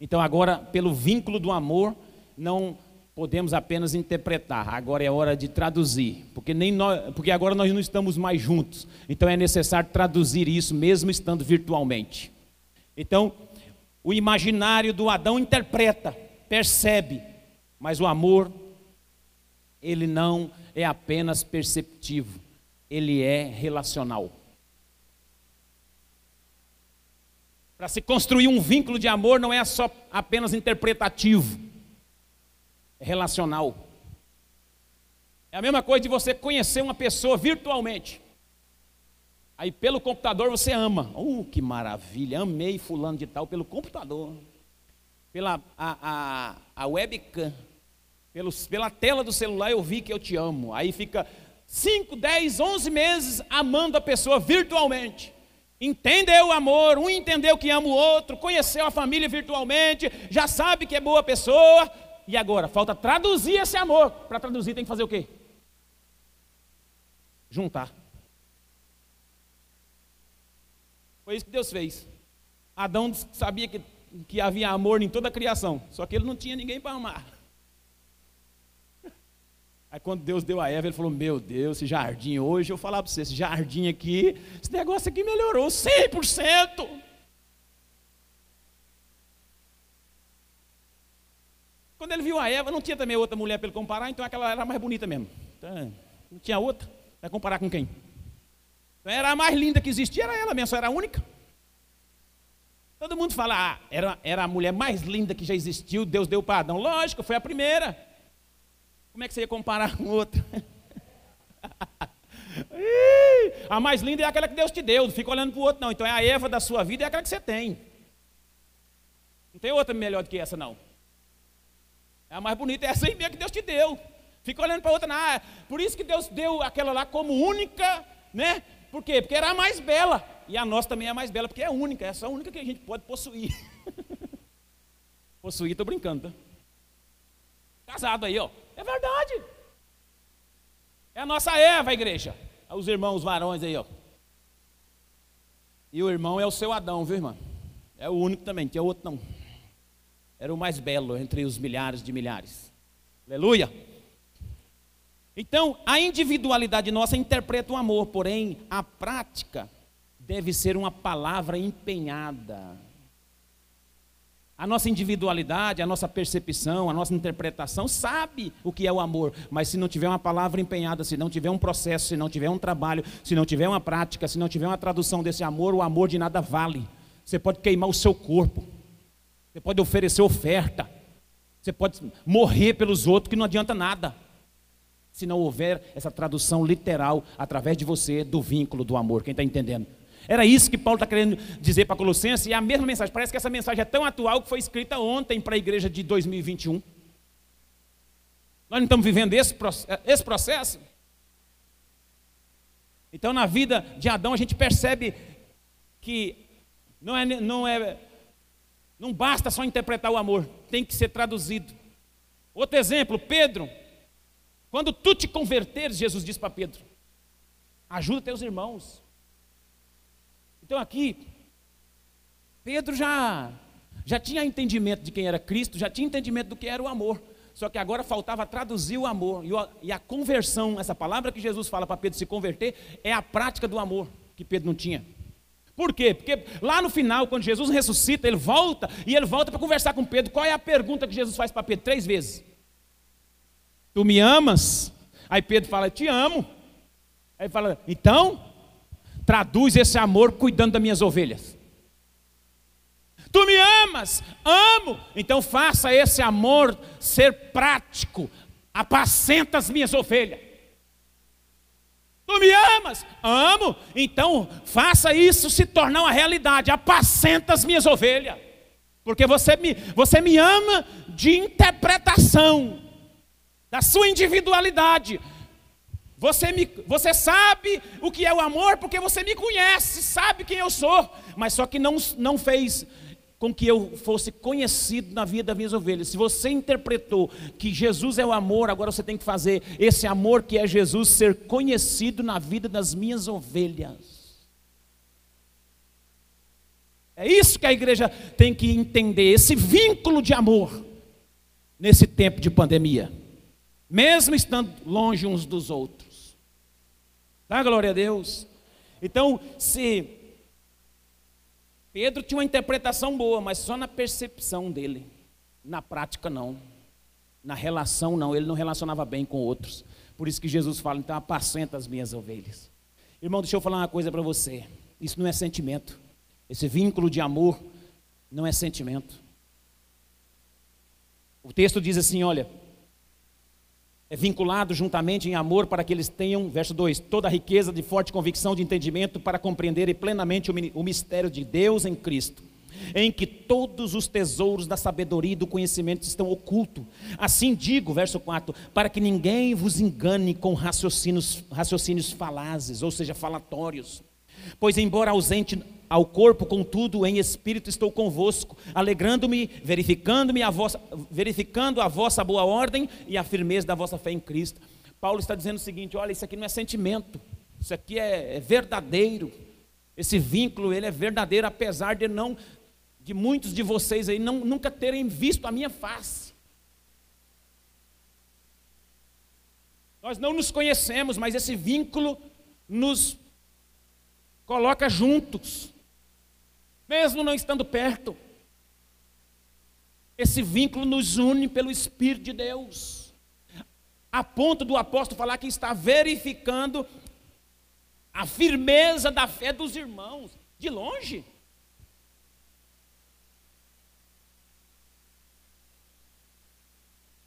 Então, agora, pelo vínculo do amor, não podemos apenas interpretar, agora é hora de traduzir, porque, nem nós, porque agora nós não estamos mais juntos, então é necessário traduzir isso, mesmo estando virtualmente. Então, o imaginário do Adão interpreta, percebe, mas o amor, ele não é apenas perceptivo, ele é relacional. Para se construir um vínculo de amor não é só apenas interpretativo, é relacional. É a mesma coisa de você conhecer uma pessoa virtualmente. Aí pelo computador você ama. Uh, que maravilha, amei fulano de tal pelo computador. Pela a, a, a webcam, pelos, pela tela do celular eu vi que eu te amo. Aí fica 5, 10, 11 meses amando a pessoa virtualmente. Entendeu o amor, um entendeu que ama o outro, conheceu a família virtualmente, já sabe que é boa pessoa. E agora, falta traduzir esse amor. Para traduzir tem que fazer o quê? Juntar. Foi isso que Deus fez. Adão sabia que, que havia amor em toda a criação, só que ele não tinha ninguém para amar. Aí quando Deus deu a Eva, ele falou: Meu Deus, esse jardim hoje, eu vou falar para você, esse jardim aqui, esse negócio aqui melhorou 100%. Quando ele viu a Eva, não tinha também outra mulher para ele comparar, então aquela era mais bonita mesmo. Então, não tinha outra. Vai comparar com quem? Então, era a mais linda que existia, era ela mesmo, era a única. Todo mundo fala, ah, era, era a mulher mais linda que já existiu, Deus deu para Adão. Lógico, foi a primeira. Como é que você ia comparar com outra? a mais linda é aquela que Deus te deu, não fica olhando para o outro, não. Então é a Eva da sua vida, é aquela que você tem. Não tem outra melhor do que essa, não. É a mais bonita, é essa aí mesmo que Deus te deu. Fica olhando para outra, não. Ah, por isso que Deus deu aquela lá como única, né? Por quê? Porque era a mais bela. E a nossa também é a mais bela, porque é única, é só a única que a gente pode possuir. possuir, estou brincando, tá? Casado aí, ó. É verdade. É a nossa Eva, a igreja. Os irmãos varões aí, ó. E o irmão é o seu Adão, viu, irmão? É o único também, tinha outro não. Era o mais belo entre os milhares de milhares. Aleluia. Então, a individualidade nossa interpreta o amor, porém, a prática deve ser uma palavra empenhada. A nossa individualidade, a nossa percepção, a nossa interpretação sabe o que é o amor, mas se não tiver uma palavra empenhada, se não tiver um processo, se não tiver um trabalho, se não tiver uma prática, se não tiver uma tradução desse amor, o amor de nada vale. Você pode queimar o seu corpo, você pode oferecer oferta, você pode morrer pelos outros, que não adianta nada, se não houver essa tradução literal através de você do vínculo do amor. Quem está entendendo? Era isso que Paulo está querendo dizer para Colossenses, e é a mesma mensagem. Parece que essa mensagem é tão atual que foi escrita ontem para a igreja de 2021. Nós não estamos vivendo esse, processo? Então, na vida de Adão, a gente percebe que não é, não é, não basta só interpretar o amor, tem que ser traduzido. Outro exemplo, Pedro. Quando tu te converteres, Jesus disse para Pedro, ajuda teus irmãos. Então aqui, Pedro já, já tinha entendimento de quem era Cristo, já tinha entendimento do que era o amor. Só que agora faltava traduzir o amor. E a conversão, essa palavra que Jesus fala para Pedro se converter, é a prática do amor que Pedro não tinha. Por quê? Porque lá no final, quando Jesus ressuscita, ele volta e ele volta para conversar com Pedro. Qual é a pergunta que Jesus faz para Pedro? Três vezes: Tu me amas? Aí Pedro fala: Te amo. Aí fala: Então, traduz esse amor cuidando das minhas ovelhas. Tu me amas, amo, então faça esse amor ser prático, apacenta as minhas ovelhas. Tu me amas, amo, então faça isso se tornar uma realidade, apacenta as minhas ovelhas, porque você me, você me ama de interpretação, da sua individualidade, você, me, você sabe o que é o amor porque você me conhece, sabe quem eu sou, mas só que não, não fez com que eu fosse conhecido na vida das minhas ovelhas. Se você interpretou que Jesus é o amor, agora você tem que fazer esse amor que é Jesus ser conhecido na vida das minhas ovelhas. É isso que a igreja tem que entender, esse vínculo de amor nesse tempo de pandemia, mesmo estando longe uns dos outros. Dá glória a Deus. Então, se Pedro tinha uma interpretação boa, mas só na percepção dele. Na prática, não. Na relação, não. Ele não relacionava bem com outros. Por isso que Jesus fala, então apacenta as minhas ovelhas. Irmão, deixa eu falar uma coisa para você. Isso não é sentimento. Esse vínculo de amor não é sentimento. O texto diz assim: olha, é vinculado juntamente em amor para que eles tenham, verso 2, toda a riqueza de forte convicção de entendimento para compreenderem plenamente o mistério de Deus em Cristo, em que todos os tesouros da sabedoria e do conhecimento estão ocultos. Assim digo, verso 4, para que ninguém vos engane com raciocínios, raciocínios falazes, ou seja, falatórios. Pois, embora ausente ao corpo, contudo, em espírito estou convosco, alegrando-me, verificando-me a vossa, verificando a vossa boa ordem e a firmeza da vossa fé em Cristo. Paulo está dizendo o seguinte: olha, isso aqui não é sentimento, isso aqui é, é verdadeiro. Esse vínculo ele é verdadeiro, apesar de não de muitos de vocês aí não, nunca terem visto a minha face. Nós não nos conhecemos, mas esse vínculo nos coloca juntos mesmo não estando perto. Esse vínculo nos une pelo Espírito de Deus, a ponto do apóstolo falar que está verificando a firmeza da fé dos irmãos, de longe.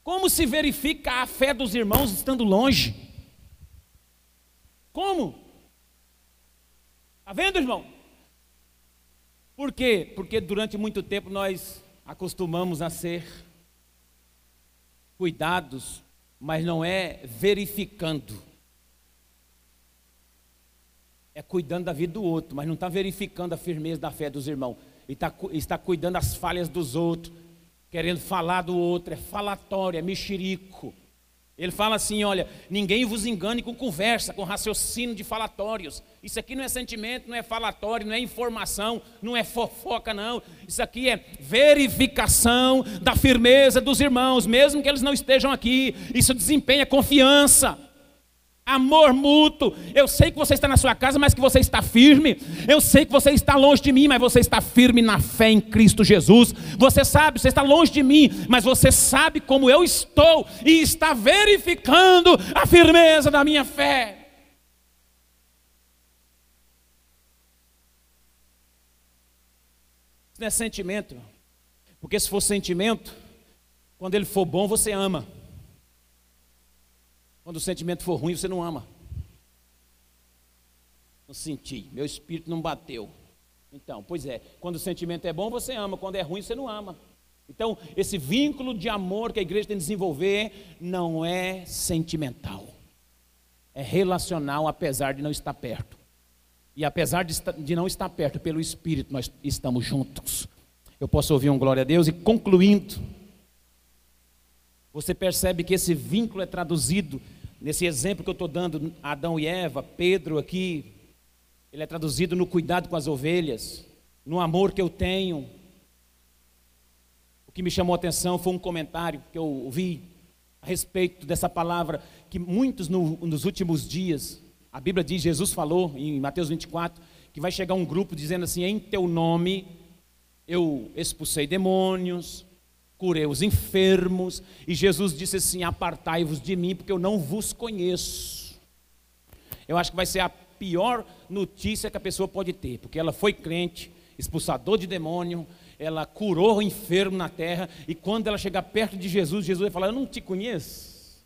Como se verifica a fé dos irmãos estando longe? Como? Está vendo, irmão? Por quê? Porque durante muito tempo nós acostumamos a ser cuidados, mas não é verificando. É cuidando da vida do outro, mas não está verificando a firmeza da fé dos irmãos. E tá, está cuidando das falhas dos outros, querendo falar do outro, é falatório, é mexerico. Ele fala assim: olha, ninguém vos engane com conversa, com raciocínio de falatórios. Isso aqui não é sentimento, não é falatório, não é informação, não é fofoca, não. Isso aqui é verificação da firmeza dos irmãos, mesmo que eles não estejam aqui. Isso desempenha confiança. Amor mútuo. Eu sei que você está na sua casa, mas que você está firme. Eu sei que você está longe de mim, mas você está firme na fé em Cristo Jesus. Você sabe, você está longe de mim, mas você sabe como eu estou e está verificando a firmeza da minha fé. Isso não é sentimento. Porque se for sentimento, quando ele for bom, você ama. Quando o sentimento for ruim, você não ama. Não senti, meu espírito não bateu. Então, pois é, quando o sentimento é bom, você ama, quando é ruim, você não ama. Então, esse vínculo de amor que a igreja tem que desenvolver não é sentimental, é relacional, apesar de não estar perto. E apesar de, de não estar perto, pelo Espírito, nós estamos juntos. Eu posso ouvir um glória a Deus e concluindo. Você percebe que esse vínculo é traduzido nesse exemplo que eu estou dando, Adão e Eva, Pedro aqui, ele é traduzido no cuidado com as ovelhas, no amor que eu tenho. O que me chamou a atenção foi um comentário que eu ouvi a respeito dessa palavra, que muitos no, nos últimos dias, a Bíblia diz, Jesus falou em Mateus 24, que vai chegar um grupo dizendo assim: em teu nome eu expulsei demônios, curei os enfermos, e Jesus disse assim: Apartai-vos de mim, porque eu não vos conheço. Eu acho que vai ser a pior notícia que a pessoa pode ter, porque ela foi crente, expulsador de demônio, ela curou o enfermo na terra, e quando ela chegar perto de Jesus, Jesus vai falar: Eu não te conheço.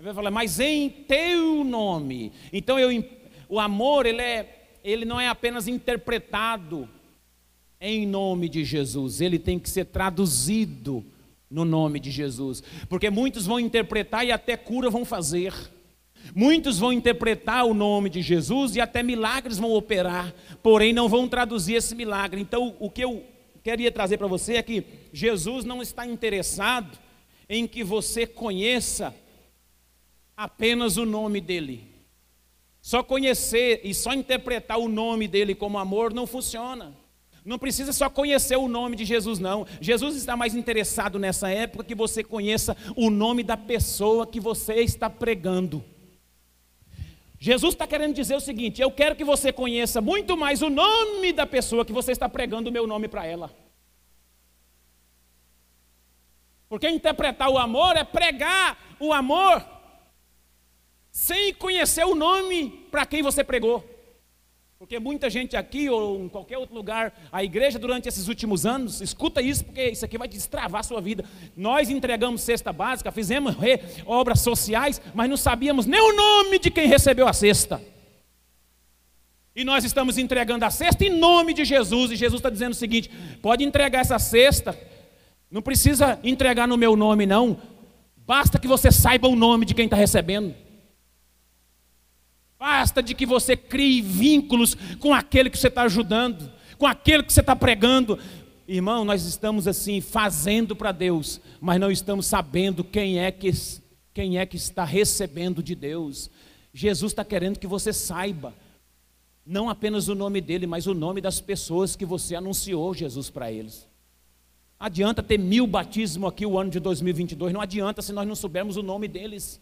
Ele vai falar, mas em teu nome. Então eu, o amor, ele, é, ele não é apenas interpretado em nome de Jesus, ele tem que ser traduzido no nome de Jesus, porque muitos vão interpretar e até cura vão fazer. Muitos vão interpretar o nome de Jesus e até milagres vão operar, porém não vão traduzir esse milagre. Então, o que eu queria trazer para você é que Jesus não está interessado em que você conheça apenas o nome dele. Só conhecer e só interpretar o nome dele como amor não funciona. Não precisa só conhecer o nome de Jesus, não. Jesus está mais interessado nessa época que você conheça o nome da pessoa que você está pregando. Jesus está querendo dizer o seguinte: eu quero que você conheça muito mais o nome da pessoa que você está pregando o meu nome para ela. Porque interpretar o amor é pregar o amor sem conhecer o nome para quem você pregou. Porque muita gente aqui ou em qualquer outro lugar, a igreja durante esses últimos anos, escuta isso, porque isso aqui vai destravar a sua vida. Nós entregamos cesta básica, fizemos obras sociais, mas não sabíamos nem o nome de quem recebeu a cesta. E nós estamos entregando a cesta em nome de Jesus, e Jesus está dizendo o seguinte: pode entregar essa cesta, não precisa entregar no meu nome, não, basta que você saiba o nome de quem está recebendo. Basta de que você crie vínculos com aquele que você está ajudando, com aquele que você está pregando. Irmão, nós estamos assim fazendo para Deus, mas não estamos sabendo quem é que, quem é que está recebendo de Deus. Jesus está querendo que você saiba, não apenas o nome dele, mas o nome das pessoas que você anunciou Jesus para eles. Adianta ter mil batismos aqui o ano de 2022, não adianta se nós não soubermos o nome deles,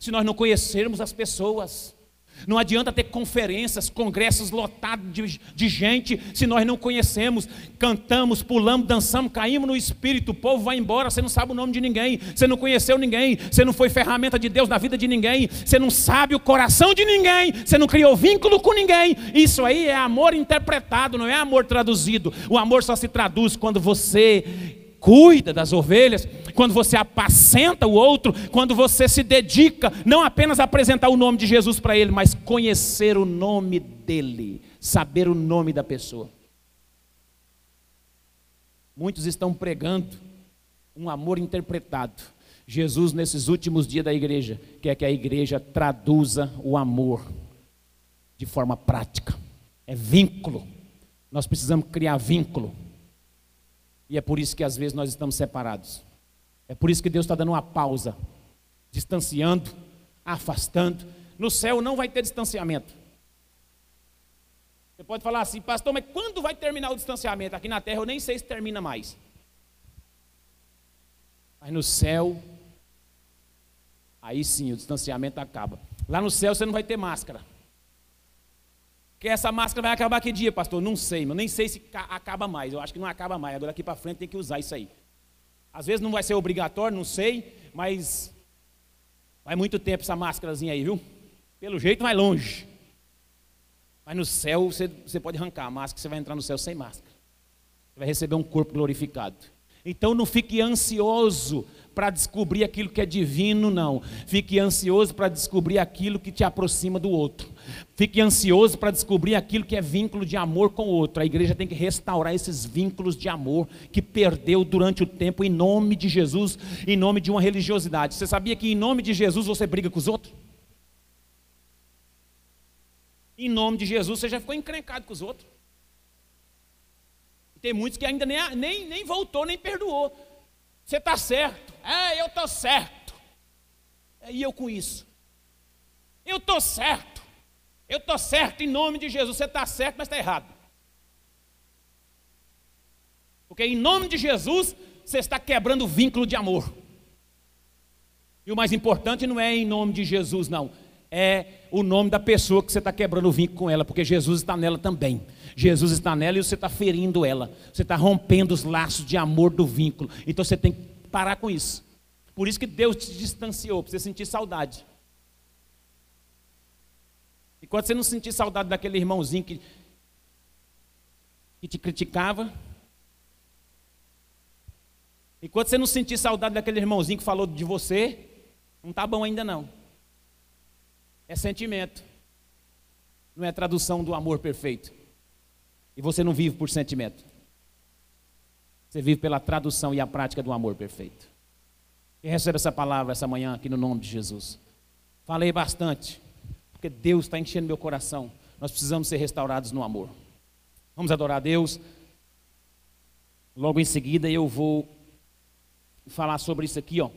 se nós não conhecermos as pessoas. Não adianta ter conferências, congressos lotados de, de, gente, se nós não conhecemos, cantamos, pulamos, dançamos, caímos no espírito, o povo vai embora, você não sabe o nome de ninguém, você não conheceu ninguém, você não foi ferramenta de Deus na vida de ninguém, você não sabe o coração de ninguém, você não criou vínculo com ninguém. Isso aí é amor interpretado, não é amor traduzido. O amor só se traduz quando você cuida das ovelhas, quando você apacenta o outro, quando você se dedica não apenas a apresentar o nome de Jesus para ele, mas conhecer o nome dele, saber o nome da pessoa. Muitos estão pregando um amor interpretado. Jesus, nesses últimos dias da igreja, quer que a igreja traduza o amor de forma prática. É vínculo. Nós precisamos criar vínculo. E é por isso que às vezes nós estamos separados. É por isso que Deus está dando uma pausa, distanciando, afastando. No céu não vai ter distanciamento. Você pode falar assim, pastor, mas quando vai terminar o distanciamento? Aqui na terra eu nem sei se termina mais. Mas no céu, aí sim o distanciamento acaba. Lá no céu você não vai ter máscara. Que essa máscara vai acabar que dia, pastor? Não sei, mas nem sei se acaba mais. Eu acho que não acaba mais. Agora daqui para frente tem que usar isso aí. Às vezes não vai ser obrigatório, não sei, mas vai muito tempo essa máscarazinha aí, viu? Pelo jeito vai longe. Mas no céu você, você pode arrancar a máscara, você vai entrar no céu sem máscara. Você vai receber um corpo glorificado. Então não fique ansioso para descobrir aquilo que é divino, não. Fique ansioso para descobrir aquilo que te aproxima do outro. Fique ansioso para descobrir aquilo que é vínculo de amor com o outro. A igreja tem que restaurar esses vínculos de amor que perdeu durante o tempo, em nome de Jesus, em nome de uma religiosidade. Você sabia que em nome de Jesus você briga com os outros? Em nome de Jesus você já ficou encrencado com os outros. Tem muitos que ainda nem, nem, nem voltou, nem perdoou. Você está certo. É, eu estou certo. É, e eu com isso. Eu estou certo. Eu estou certo em nome de Jesus. Você está certo, mas está errado. Porque em nome de Jesus, você está quebrando o vínculo de amor. E o mais importante não é em nome de Jesus, não. É o nome da pessoa que você está quebrando o vínculo com ela, porque Jesus está nela também. Jesus está nela e você está ferindo ela. Você está rompendo os laços de amor do vínculo. Então você tem que parar com isso. Por isso que Deus te distanciou, para você sentir saudade. E quando você não sentir saudade daquele irmãozinho que, que te criticava, e quando você não sentir saudade daquele irmãozinho que falou de você, não está bom ainda não. É sentimento. Não é tradução do amor perfeito. E você não vive por sentimento. Você vive pela tradução e a prática do amor perfeito. E recebe essa palavra essa manhã aqui no nome de Jesus. Falei bastante, porque Deus está enchendo meu coração. Nós precisamos ser restaurados no amor. Vamos adorar a Deus. Logo em seguida eu vou falar sobre isso aqui, ó.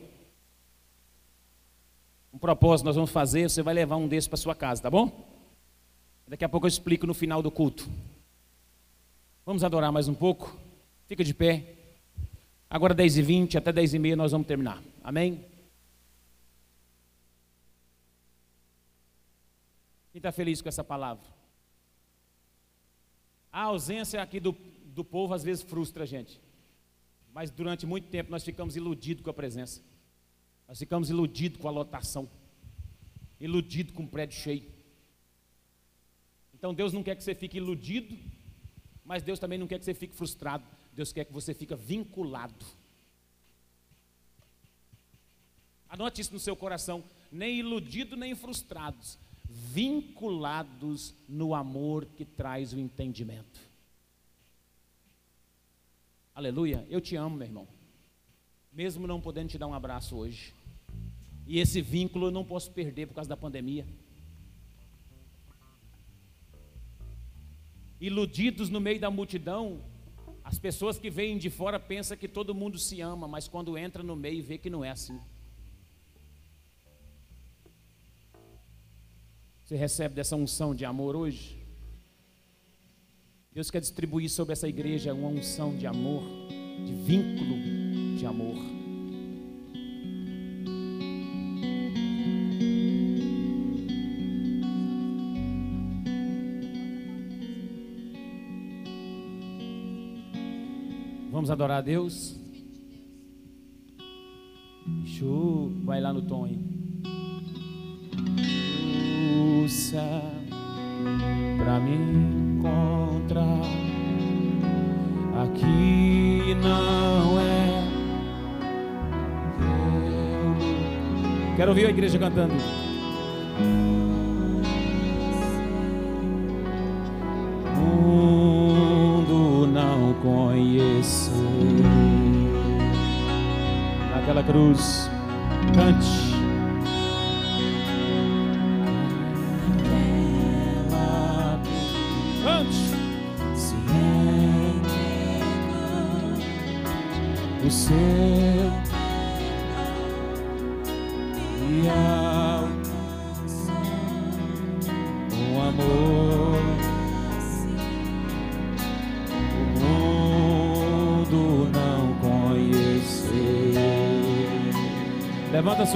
Um propósito nós vamos fazer, você vai levar um desses para sua casa, tá bom? Daqui a pouco eu explico no final do culto. Vamos adorar mais um pouco? Fica de pé. Agora 10 e 20 até 10 e meia nós vamos terminar. Amém? Quem está feliz com essa palavra? A ausência aqui do, do povo às vezes frustra a gente. Mas durante muito tempo nós ficamos iludidos com a presença. Nós ficamos iludidos com a lotação. Iludidos com o prédio cheio. Então Deus não quer que você fique iludido, mas Deus também não quer que você fique frustrado. Deus quer que você fique vinculado. Anote isso no seu coração, nem iludido nem frustrados, vinculados no amor que traz o entendimento. Aleluia, eu te amo, meu irmão. Mesmo não podendo te dar um abraço hoje. E esse vínculo eu não posso perder por causa da pandemia. Iludidos no meio da multidão, as pessoas que vêm de fora pensam que todo mundo se ama, mas quando entra no meio vê que não é assim. Você recebe dessa unção de amor hoje? Deus quer distribuir sobre essa igreja uma unção de amor, de vínculo de amor. Vamos adorar a Deus? Show. Vai lá no tom aí. Céu pra me encontrar aqui não é. Quero ouvir a igreja cantando.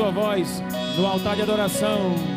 Sua voz no altar de adoração.